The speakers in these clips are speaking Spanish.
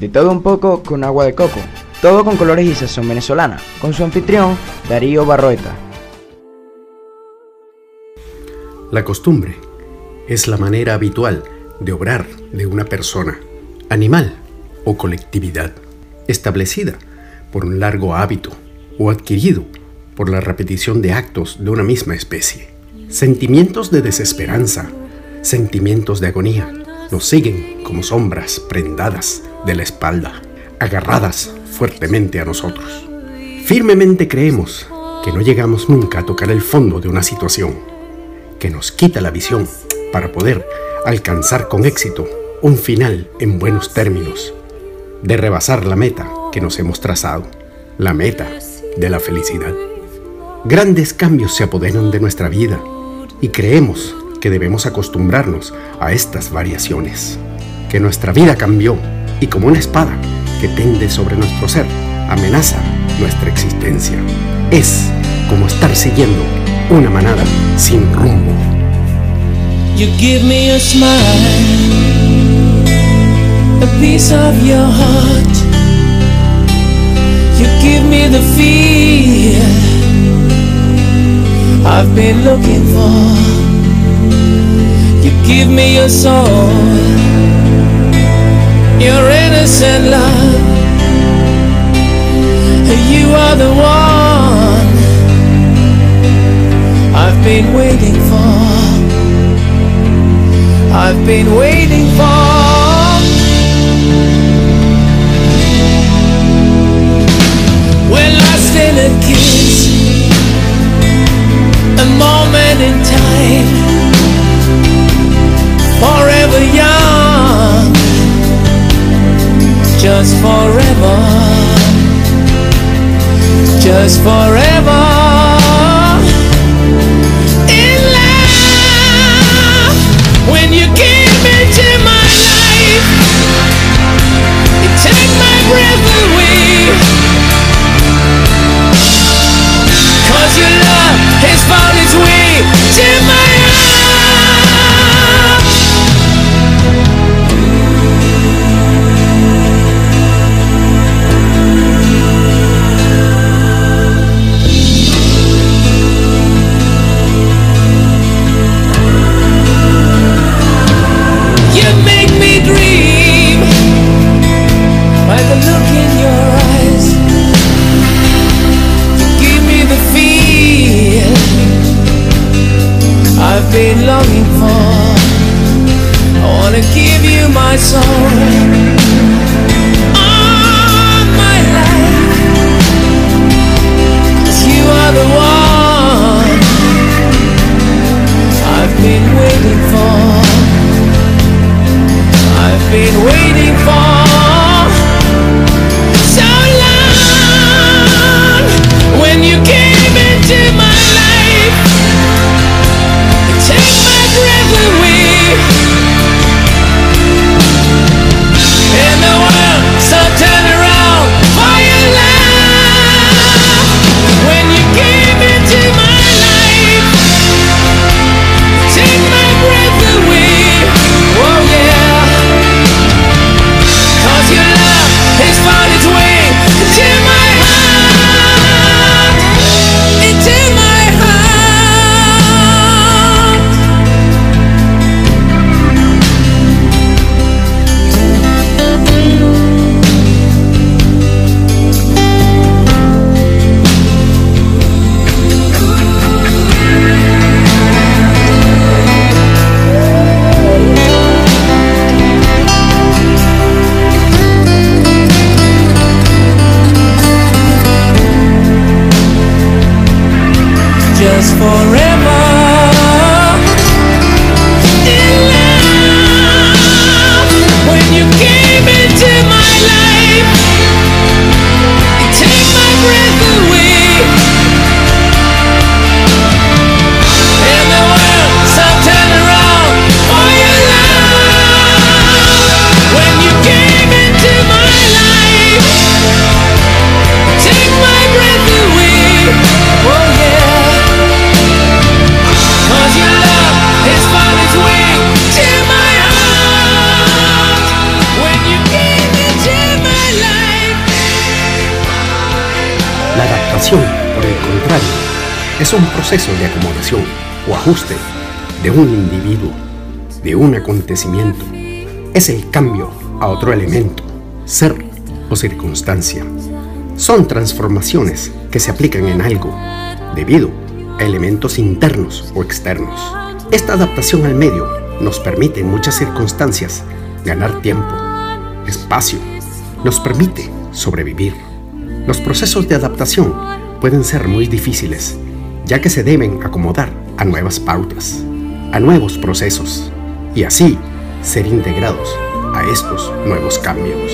De todo un poco con agua de coco. Todo con colores y sazón venezolana. Con su anfitrión, Darío Barroeta. La costumbre es la manera habitual de obrar de una persona, animal o colectividad, establecida por un largo hábito o adquirido por la repetición de actos de una misma especie. Sentimientos de desesperanza, sentimientos de agonía, nos siguen como sombras prendadas de la espalda, agarradas fuertemente a nosotros. Firmemente creemos que no llegamos nunca a tocar el fondo de una situación, que nos quita la visión para poder alcanzar con éxito un final en buenos términos, de rebasar la meta que nos hemos trazado, la meta de la felicidad. Grandes cambios se apoderan de nuestra vida y creemos que debemos acostumbrarnos a estas variaciones, que nuestra vida cambió y como una espada que pende sobre nuestro ser, amenaza nuestra existencia. Es como estar siguiendo una manada sin rumbo. You give me a smile, a piece of your heart. You give me the feel I've been looking for. Give me your soul, your innocent love. You are the one I've been waiting for. I've been waiting for. We're lost in a kiss, a moment in time forever young, just forever, just forever. been longing for. I wanna give you my soul. All my life. Cause you are the one. Es un proceso de acomodación o ajuste de un individuo, de un acontecimiento. Es el cambio a otro elemento, ser o circunstancia. Son transformaciones que se aplican en algo debido a elementos internos o externos. Esta adaptación al medio nos permite en muchas circunstancias ganar tiempo, espacio, nos permite sobrevivir. Los procesos de adaptación pueden ser muy difíciles, ya que se deben acomodar a nuevas pautas, a nuevos procesos, y así ser integrados a estos nuevos cambios.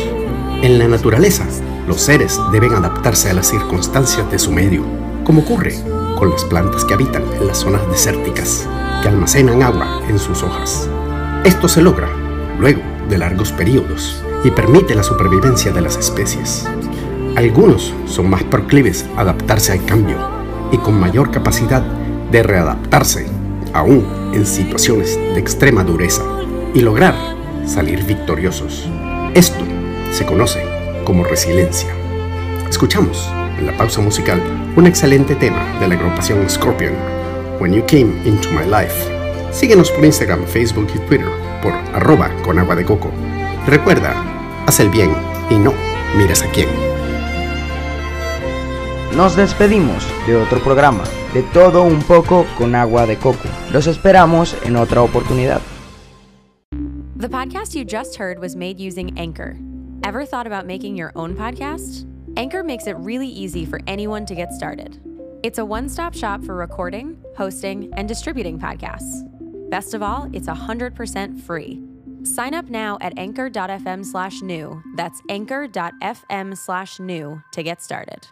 En la naturaleza, los seres deben adaptarse a las circunstancias de su medio, como ocurre con las plantas que habitan en las zonas desérticas, que almacenan agua en sus hojas. Esto se logra luego de largos periodos y permite la supervivencia de las especies. Algunos son más proclives a adaptarse al cambio y con mayor capacidad de readaptarse, aún en situaciones de extrema dureza, y lograr salir victoriosos. Esto se conoce como resiliencia. Escuchamos en la pausa musical un excelente tema de la agrupación Scorpion, When You Came Into My Life. Síguenos por Instagram, Facebook y Twitter por arroba con agua de coco. Recuerda, haz el bien y no mires a quién. Nos despedimos de otro programa, de todo un poco con agua de coco. Los esperamos en otra oportunidad. The podcast you just heard was made using Anchor. Ever thought about making your own podcast? Anchor makes it really easy for anyone to get started. It's a one stop shop for recording, hosting, and distributing podcasts. Best of all, it's 100% free. Sign up now at anchor.fm slash new. That's anchor.fm slash new to get started.